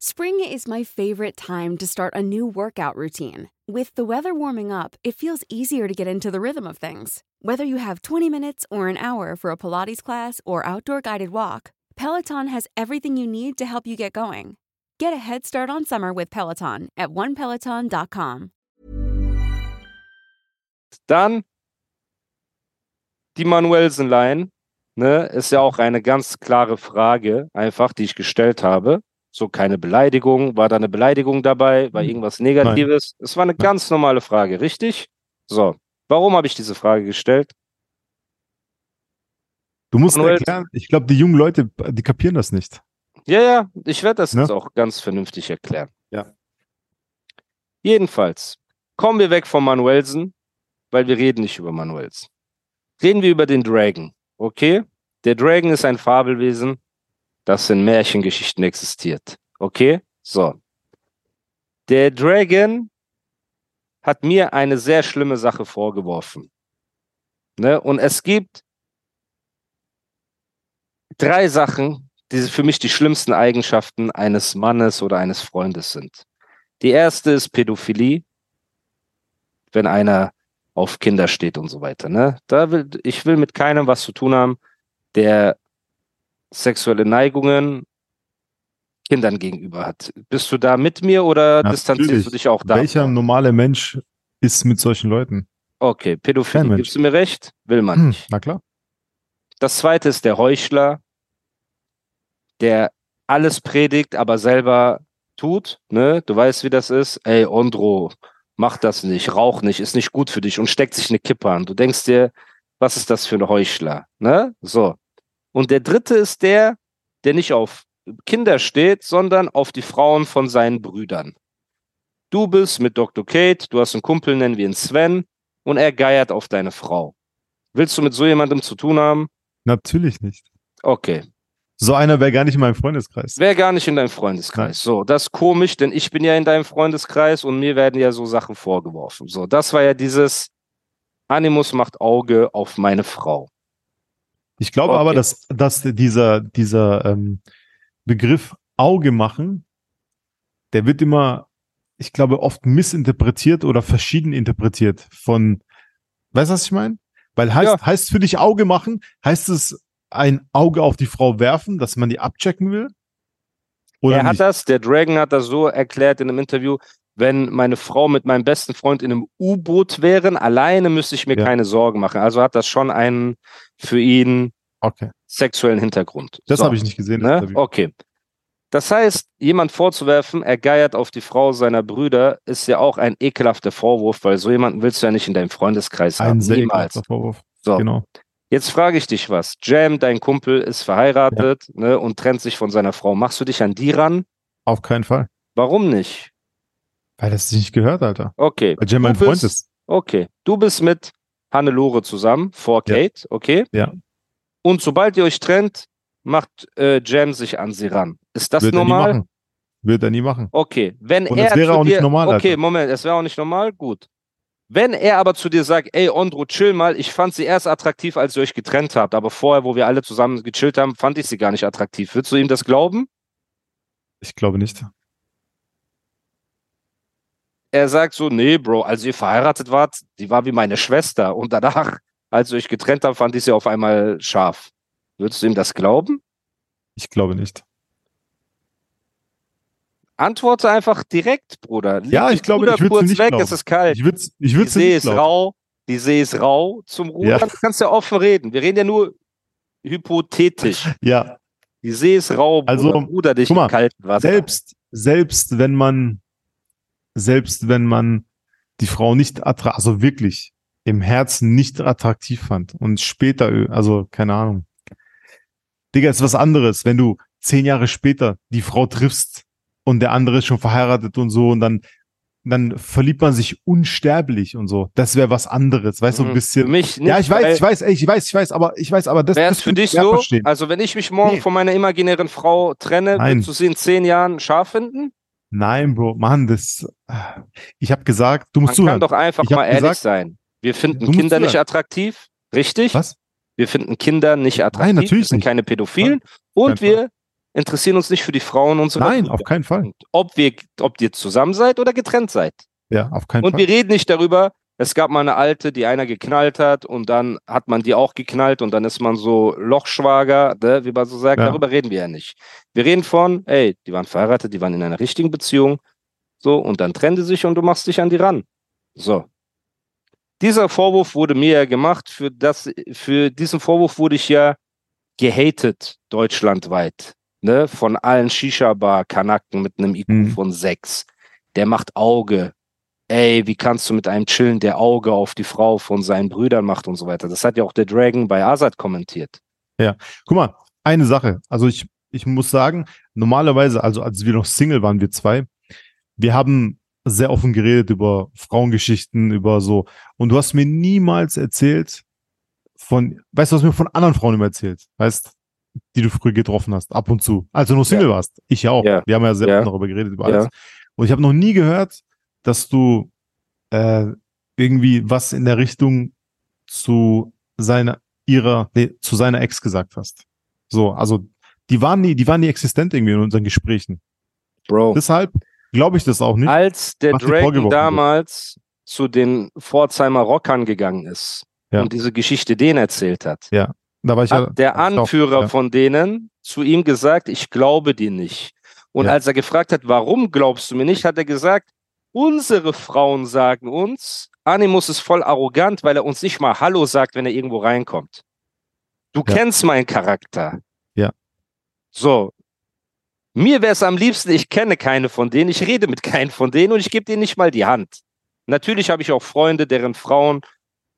Spring is my favorite time to start a new workout routine. With the weather warming up, it feels easier to get into the rhythm of things. Whether you have 20 minutes or an hour for a Pilates class or outdoor guided walk, Peloton has everything you need to help you get going. Get a head start on summer with Peloton at onepeloton.com. Dann die Manuelsen-Line, ne, ist ja auch eine ganz klare Frage, einfach, die ich gestellt habe. So keine Beleidigung. War da eine Beleidigung dabei? War Hm. irgendwas Negatives? Es war eine ganz normale Frage, richtig? So. Warum habe ich diese Frage gestellt? Du musst Manuel- erklären, ich glaube, die jungen Leute, die kapieren das nicht. Ja, ja, ich werde das Ne? jetzt auch ganz vernünftig erklären. Ja. Jedenfalls, kommen wir weg von Manuelsen, weil wir reden nicht über Manuelsen. Reden wir über den Dragon, okay? Der Dragon ist ein Fabelwesen, das in Märchengeschichten existiert, okay? So. Der Dragon hat mir eine sehr schlimme Sache vorgeworfen. Ne? Und es gibt drei Sachen, die für mich die schlimmsten Eigenschaften eines Mannes oder eines Freundes sind. Die erste ist Pädophilie, wenn einer auf Kinder steht und so weiter. Ne? Da will, ich will mit keinem was zu tun haben, der sexuelle Neigungen Kindern gegenüber hat. Bist du da mit mir oder Ja, distanzierst natürlich. du dich auch da? Welcher normale Mensch ist mit solchen Leuten? Okay, Pädophilie, gibst du mir recht? Will man Hm, nicht. na klar. Das zweite ist der Heuchler, der alles predigt, aber selber tut. Ne? Du weißt, wie das ist. Ey, Ondro, mach das nicht, rauch nicht, ist nicht gut für dich und steckt sich eine Kippe an. Du denkst dir, was ist das für ein Heuchler? Ne? So. Und der dritte ist der, der nicht auf Kinder steht, sondern auf die Frauen von seinen Brüdern. Du bist mit Dr. Kate, du hast einen Kumpel, nennen wir ihn Sven, und er geiert auf deine Frau. Willst du mit so jemandem zu tun haben? Natürlich nicht. Okay. So einer wäre gar nicht in meinem Freundeskreis. Wäre gar nicht in deinem Freundeskreis. So, das ist komisch, denn ich bin ja in deinem Freundeskreis und mir werden ja so Sachen vorgeworfen. So, das war ja dieses Animus macht Auge auf meine Frau. Ich glaube Okay. aber, dass, dass dieser, dieser ähm, Begriff Auge machen, der wird immer, ich glaube, oft missinterpretiert oder verschieden interpretiert von, weißt du, was ich meine? Weil heißt, heißt für dich Auge machen, heißt es ein Auge auf die Frau werfen, dass man die abchecken will? Oder er hat nicht? das, der Dragon hat das so erklärt in einem Interview, wenn meine Frau mit meinem besten Freund in einem U-Boot wären, alleine müsste ich mir Ja. keine Sorgen machen. Also hat das schon einen für ihn Okay, sexuellen Hintergrund. das So. habe ich nicht gesehen. Ne? Interview. Okay. Das heißt, jemand vorzuwerfen, er geiert auf die Frau seiner Brüder, ist ja auch ein ekelhafter Vorwurf, weil so jemanden willst du ja nicht in deinem Freundeskreis haben. Ein sehr Niemals. Vorwurf. So, Genau. jetzt frage ich dich was. Jam, dein Kumpel, ist verheiratet ne, und trennt sich von seiner Frau. Machst du dich an die ran? Auf keinen Fall. Warum nicht? Weil das nicht gehört, Alter. Okay. Weil Jam mein Freund ist. Okay. Du bist mit Hannelore zusammen, vor Ja. Kate, okay? Ja. Und sobald ihr euch trennt, macht äh, Jam sich an sie ran. Ist das Wird er nie normal? machen. Wird er nie machen. Okay, wenn Und er es wäre auch nicht dir, normal, Okay, Alter. Moment, es wäre auch nicht normal, gut. Wenn er aber zu dir sagt, ey Ondro, chill mal, ich fand sie erst attraktiv, als ihr euch getrennt habt, aber vorher, wo wir alle zusammen gechillt haben, fand ich sie gar nicht attraktiv. Würdest du ihm das glauben? Ich glaube nicht. Er sagt so, nee, Bro, als ihr verheiratet wart, die war wie meine Schwester und danach, als ihr euch getrennt habt, fand ich sie auf einmal scharf. Würdest du ihm das glauben? Ich glaube nicht. Antworte einfach direkt, Bruder. Leg Ja, die ich glaube, Ruder ich würd's kurz nicht weg, glauben. es ist kalt. Ich würde ich Die würd's See nicht ist glauben. rau, die See ist rau zum Rudern. Ja. Du kannst ja offen reden. Wir reden ja nur hypothetisch. Ja, Die See ist rau, Bruder. Also, Ruder dich mal, im kalten Wasser. selbst, selbst wenn man, selbst wenn man die Frau nicht attra also wirklich im Herzen nicht attraktiv fand und später, ö- also keine Ahnung. Digga, ist was anderes, wenn du zehn Jahre später die Frau triffst und der andere ist schon verheiratet und so und dann, dann verliebt man sich unsterblich und so. Das wäre was anderes, weißt du, Mhm. ein bisschen. Für mich nicht, ja, ich weiß, ich weiß, ey, ich weiß, ich weiß, aber ich weiß, aber das, es für dich so? verstehen. Also, wenn ich mich morgen Nee. von meiner imaginären Frau trenne, Nein. würdest du sie in zehn Jahren scharf finden? Nein, Bro, Mann, das. Ich habe gesagt, du Man musst zuhören. kann doch einfach Ich mal ehrlich gesagt- sein. Wir finden Kinder nicht zuhören. attraktiv, richtig? Was? Wir finden Kinder nicht attraktiv. natürlich wir sind nicht. keine Pädophilen. Kein Und Fall. wir interessieren uns nicht für die Frauen unserer Nein, Brüder. auf keinen Fall. Ob, wir, ob ihr zusammen seid oder getrennt seid. Ja, auf keinen Und Fall. wir reden nicht darüber, es gab mal eine alte, die einer geknallt hat und dann hat man die auch geknallt und dann ist man so Lochschwager, ne, wie man so sagt. Ja. Darüber reden wir ja nicht. Wir reden von, ey, die waren verheiratet, die waren in einer richtigen Beziehung, so, und dann trennen die sich und du machst dich an die ran. So. Dieser Vorwurf wurde mir ja gemacht, für das, für diesen Vorwurf wurde ich ja gehatet deutschlandweit, ne, von allen Shisha-Bar-Kanaken mit einem IQ Mhm. von sechs. Der macht Auge, ey, wie kannst du mit einem chillen, der Auge auf die Frau von seinen Brüdern macht und so weiter. Das hat ja auch der Dragon bei Azad kommentiert. Guck mal, eine Sache. Also ich, ich muss sagen, normalerweise, also als wir noch Single waren, wir zwei, wir haben sehr offen geredet über Frauengeschichten, über so. Und du hast mir niemals erzählt von, weißt du, hast mir von anderen Frauen immer erzählt, weißt, die du früher getroffen hast, ab und zu, als du noch Single warst. Ich ja auch. Ja. Wir haben ja sehr Ja. offen darüber geredet, über Ja. alles. Und ich habe noch nie gehört, dass du äh, irgendwie was in der Richtung zu seiner, ihrer, nee, zu seiner Ex gesagt hast. So, also die waren nie, die waren nie existent irgendwie in unseren Gesprächen. Bro. Deshalb glaube ich das auch nicht. Als der Dragon vorgeworfen wird. damals zu den Pforzheimer Rockern gegangen ist Ja. und diese Geschichte denen erzählt hat, Da war ich ja, hat der hab ich auch- Anführer ja. von denen zu ihm gesagt, ich glaube dir nicht. Und Ja. als er gefragt hat, warum glaubst du mir nicht, hat er gesagt, unsere Frauen sagen uns, Animus ist voll arrogant, weil er uns nicht mal Hallo sagt, wenn er irgendwo reinkommt. Du Ja. kennst meinen Charakter. Ja. So. Mir wäre es am liebsten, ich kenne keine von denen, ich rede mit keinen von denen und ich gebe denen nicht mal die Hand. Natürlich habe ich auch Freunde, deren Frauen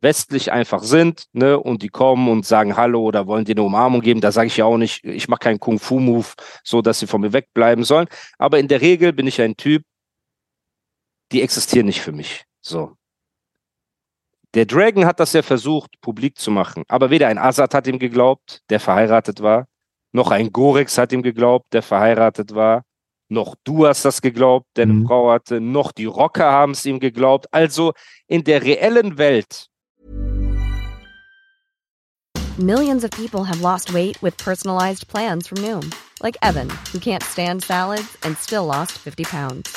westlich einfach sind, ne, und die kommen und sagen Hallo oder wollen dir eine Umarmung geben. Da sage ich ja auch nicht, ich mache keinen Kung-Fu-Move, so dass sie von mir wegbleiben sollen. Aber in der Regel bin ich ein Typ, die existieren nicht für mich. So. Der Dragon hat das ja versucht, publik zu machen. Aber weder ein Azad hat ihm geglaubt, der verheiratet war, noch ein Gorex hat ihm geglaubt, der verheiratet war, noch du hast das geglaubt, der eine Mhm. Frau hatte, noch die Rocker haben es ihm geglaubt. Also in der reellen Welt Millions of people have lost weight with personalized plans from Noom, like Evan, who can't stand salads and still lost 50 pounds.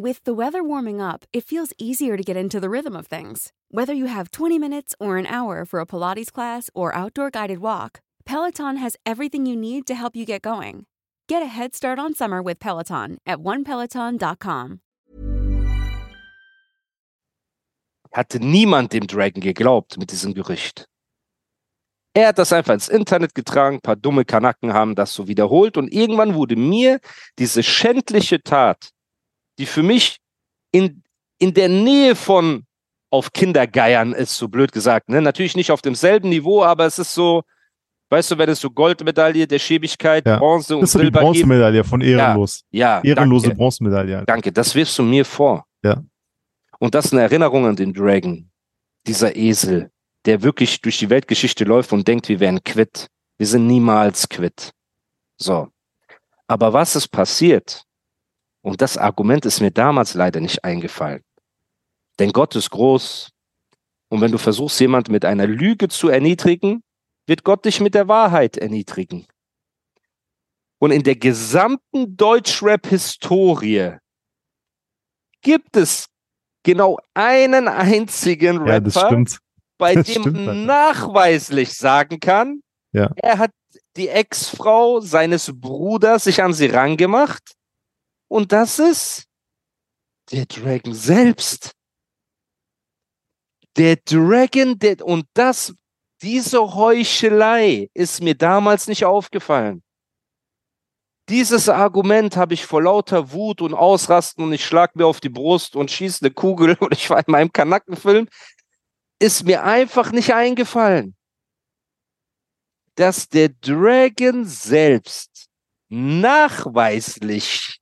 With the weather warming up, it feels easier to get into the rhythm of things. Whether you have 20 minutes or an hour for a Pilates class or outdoor guided walk, Peloton has everything you need to help you get going. Get a head start on summer with Peloton at onepeloton.com. hatte niemand dem Dragon geglaubt mit diesem Gerücht. Er hat das einfach ins Internet getragen, ein paar dumme Kanaken haben das so wiederholt und irgendwann wurde mir diese schändliche Tat, die für mich in, in der Nähe von auf Kindergeiern ist, so blöd gesagt, ne? natürlich nicht auf demselben Niveau, aber es ist so, weißt du, wenn es so Goldmedaille der Schäbigkeit, Ja. Bronze und Das ist die Silber gibt. Bronzemedaille von Ehrenlos. Ja, Ehrenlose danke. Bronzemedaille. Danke, das wirfst du mir vor. Ja. Und das ist eine Erinnerung an den Dragon. Dieser Esel, der wirklich durch die Weltgeschichte läuft und denkt, wir wären quitt. Wir sind niemals quitt. So. Aber was ist passiert? Und das Argument ist mir damals leider nicht eingefallen. Denn Gott ist groß. Und wenn du versuchst, jemand mit einer Lüge zu erniedrigen, wird Gott dich mit der Wahrheit erniedrigen. Und in der gesamten Deutschrap-Historie gibt es genau einen einzigen Ja, Rapper, stimmt. bei das dem stimmt, man Alter. nachweislich sagen kann, Ja. er hat die Ex-Frau seines Bruders sich an sie rangemacht. Und das ist der Dragon selbst. Der Dragon, der, und das, diese Heuchelei ist mir damals nicht aufgefallen. Dieses Argument habe ich vor lauter Wut und Ausrasten und ich schlag mir auf die Brust und schieße eine Kugel und ich war in meinem Kanackenfilm, ist mir einfach nicht eingefallen, dass der Dragon selbst nachweislich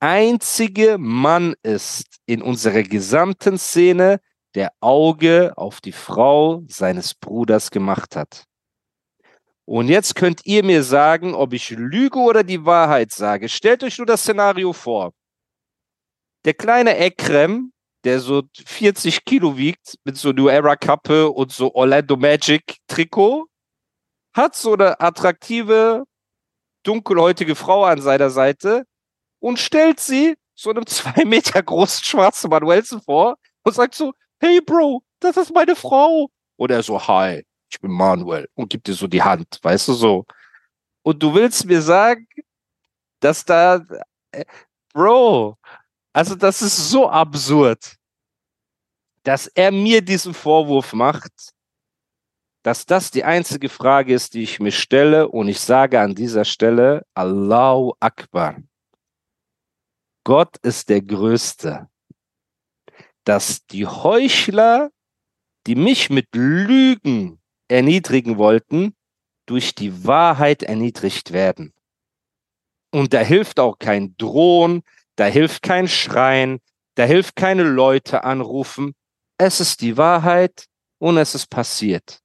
einzige Mann ist in unserer gesamten Szene, der Auge auf die Frau seines Bruders gemacht hat. Und jetzt könnt ihr mir sagen, ob ich lüge oder die Wahrheit sage. Stellt euch nur das Szenario vor. Der kleine Ekrem, der so 40 Kilo wiegt, mit so New Era Kappe und so Orlando Magic Trikot, hat so eine attraktive, dunkelhäutige Frau an seiner Seite und stellt sie so einem zwei Meter großen schwarzen Manuelsen vor und sagt so, hey Bro, das ist meine Frau. Und er so, hi, ich bin Manuel und gibt dir so die Hand, weißt du so. Und du willst mir sagen, dass da, äh, Bro, also das ist so absurd, dass er mir diesen Vorwurf macht, dass das die einzige Frage ist, die ich mir stelle und ich sage an dieser Stelle Allahu Akbar. Gott ist der Größte. Dass die Heuchler, die mich mit Lügen erniedrigen wollten, durch die Wahrheit erniedrigt werden. Und da hilft auch kein Drohen, da hilft kein Schreien, da hilft keine Leute anrufen. Es ist die Wahrheit und es ist passiert.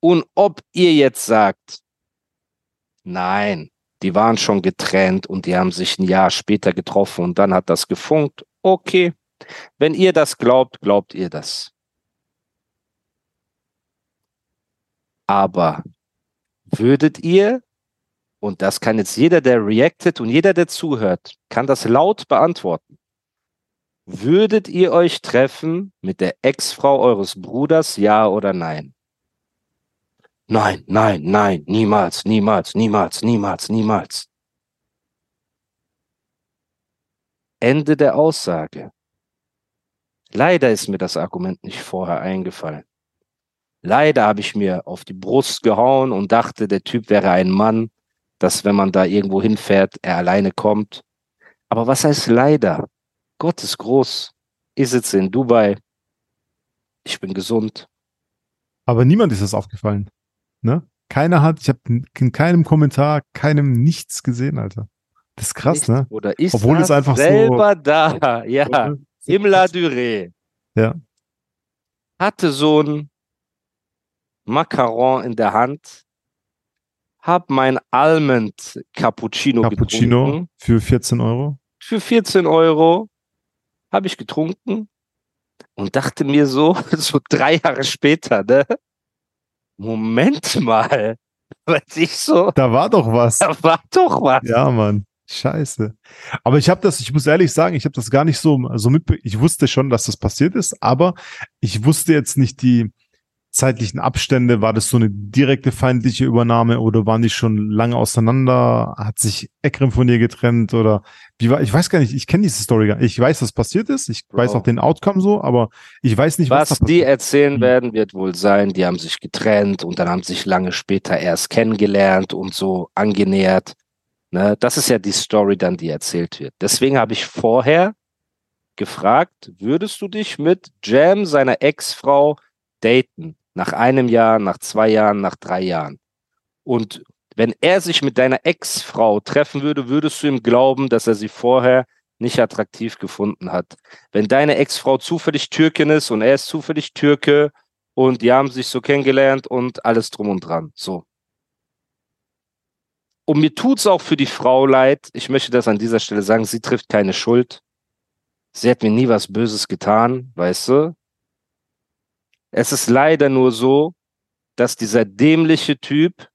Und ob ihr jetzt sagt, nein, die waren schon getrennt und die haben sich ein Jahr später getroffen und dann hat das gefunkt, okay. Wenn ihr das glaubt, glaubt ihr das. Aber würdet ihr, und das kann jetzt jeder, der reactet und jeder, der zuhört, kann das laut beantworten. Würdet ihr euch treffen mit der Ex-Frau eures Bruders, ja oder nein? Nein, nein, nein, niemals, niemals, niemals, niemals, niemals. Ende der Aussage. Leider ist mir das Argument nicht vorher eingefallen. Leider habe ich mir auf die Brust gehauen und dachte, der Typ wäre ein Mann, dass wenn man da irgendwo hinfährt, er alleine kommt. Aber was heißt leider? Gott ist groß. Ich sitze in Dubai. Ich bin gesund. Aber niemand ist das aufgefallen. Ne? Keiner hat, ich habe in keinem Kommentar, keinem nichts gesehen, Alter. Das ist krass, Nicht, ne? Oder ist Obwohl es einfach so- selber da, ja, im La Durée. Ja. Hatte so ein Macaron in der Hand, hab mein Almond Cappuccino, Cappuccino getrunken. für 14 Euro. Für 14 Euro habe ich getrunken und dachte mir so, so drei Jahre später, ne? Moment mal, weil ich so, Da war doch was. da war doch was. Ja, Mann. Scheiße. Aber ich habe das, ich muss ehrlich sagen, ich habe das gar nicht so, so mitbe Ich wusste schon, dass das passiert ist, aber ich wusste jetzt nicht die zeitlichen Abstände. War das so eine direkte feindliche Übernahme oder waren die schon lange auseinander? Hat sich Ekrem von ihr getrennt oder wie war? Ich weiß gar nicht, ich kenne diese Story gar nicht. Ich weiß, was passiert ist. Ich Bro. weiß auch den Outcome so, aber ich weiß nicht, was, Was die erzählen Mhm. werden, wird wohl sein, die haben sich getrennt und dann haben sich lange später erst kennengelernt und so angenähert. Ne? Das ist ja die Story dann, die erzählt wird. Deswegen habe ich vorher gefragt, würdest du dich mit Jam, seiner Ex-Frau, daten? Nach einem Jahr, nach zwei Jahren, nach drei Jahren. Und wenn er sich mit deiner Ex-Frau treffen würde, würdest du ihm glauben, dass er sie vorher nicht attraktiv gefunden hat wenn deine Ex-Frau zufällig Türkin ist und er ist zufällig Türke und die haben sich so kennengelernt und alles drum und dran. So. Und mir tut's auch für die Frau leid. Ich möchte das an dieser Stelle sagen. Sie trifft keine Schuld. Sie hat mir nie was Böses getan, weißt du? Es ist leider nur so, dass dieser dämliche Typ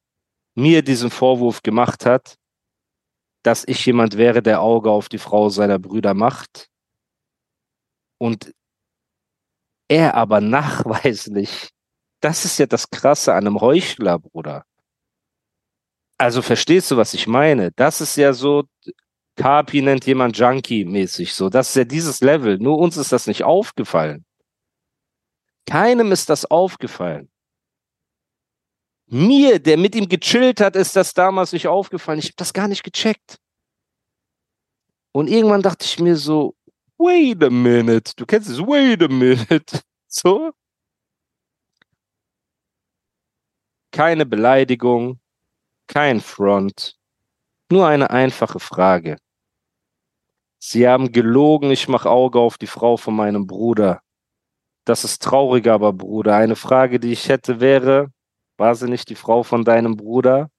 mir diesen Vorwurf gemacht hat, dass ich jemand wäre, der Auge auf die Frau seiner Brüder macht und er aber nachweislich, das ist ja das Krasse an einem Heuchler, Bruder. Also verstehst du, was ich meine? Das ist ja so, Kapi nennt jemand Junkie-mäßig so. Das ist ja dieses Level. Nur uns ist das nicht aufgefallen. Keinem ist das aufgefallen. Mir, der mit ihm gechillt hat, ist das damals nicht aufgefallen. Ich habe das gar nicht gecheckt. Und irgendwann dachte ich mir so, wait a minute. Du kennst es, wait a minute. So. Keine Beleidigung, kein Front, nur eine einfache Frage. Sie haben gelogen, ich mache Auge auf die Frau von meinem Bruder. Das ist traurig, aber Bruder. Eine Frage, die ich hätte, wäre, war sie nicht die Frau von deinem Bruder?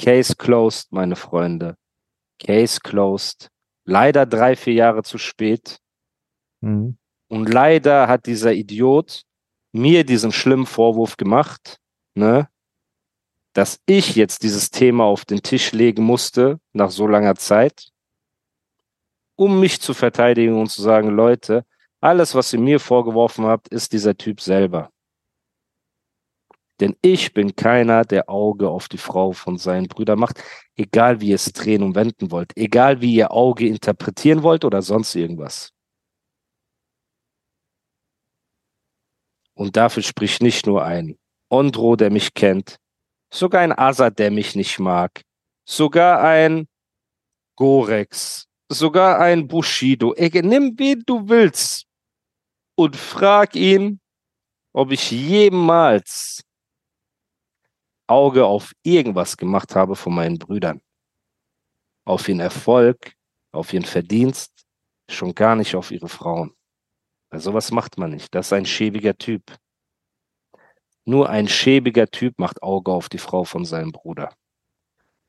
Case closed, meine Freunde. Case closed. Leider drei, vier Jahre zu spät. Mhm. Und leider hat dieser Idiot mir diesen schlimmen Vorwurf gemacht, ne, dass ich jetzt dieses Thema auf den Tisch legen musste nach so langer Zeit, um mich zu verteidigen und zu sagen, Leute, alles, was ihr mir vorgeworfen habt, ist dieser Typ selber. Denn ich bin keiner, der Auge auf die Frau von seinen Brüdern macht, egal wie ihr es drehen und wenden wollt, egal wie ihr Auge interpretieren wollt oder sonst irgendwas. Und dafür spricht nicht nur ein Ondro, der mich kennt, sogar ein Azad, der mich nicht mag, sogar ein Gorex, sogar ein Bushido. Ey, nimm wen du willst und frag ihn, ob ich jemals Auge auf irgendwas gemacht habe von meinen Brüdern. Auf ihren Erfolg, auf ihren Verdienst, schon gar nicht auf ihre Frauen. Weil sowas macht man nicht. Das ist ein schäbiger Typ. Nur ein schäbiger Typ macht Auge auf die Frau von seinem Bruder.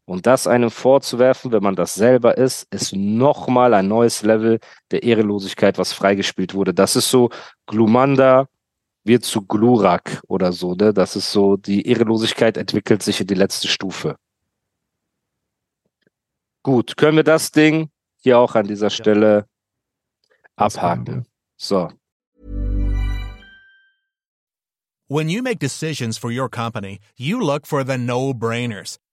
Und das einem vorzuwerfen, wenn man das selber ist, ist nochmal ein neues Level der Ehrelosigkeit, was freigespielt wurde. Das ist so Glumanda wird zu Glurak oder so, ne? Das ist so, die Ehrelosigkeit entwickelt sich in die letzte Stufe. Gut, können wir das Ding hier auch an dieser Stelle können abhaken. So. When you make decisions for your company, you look for the no brainers.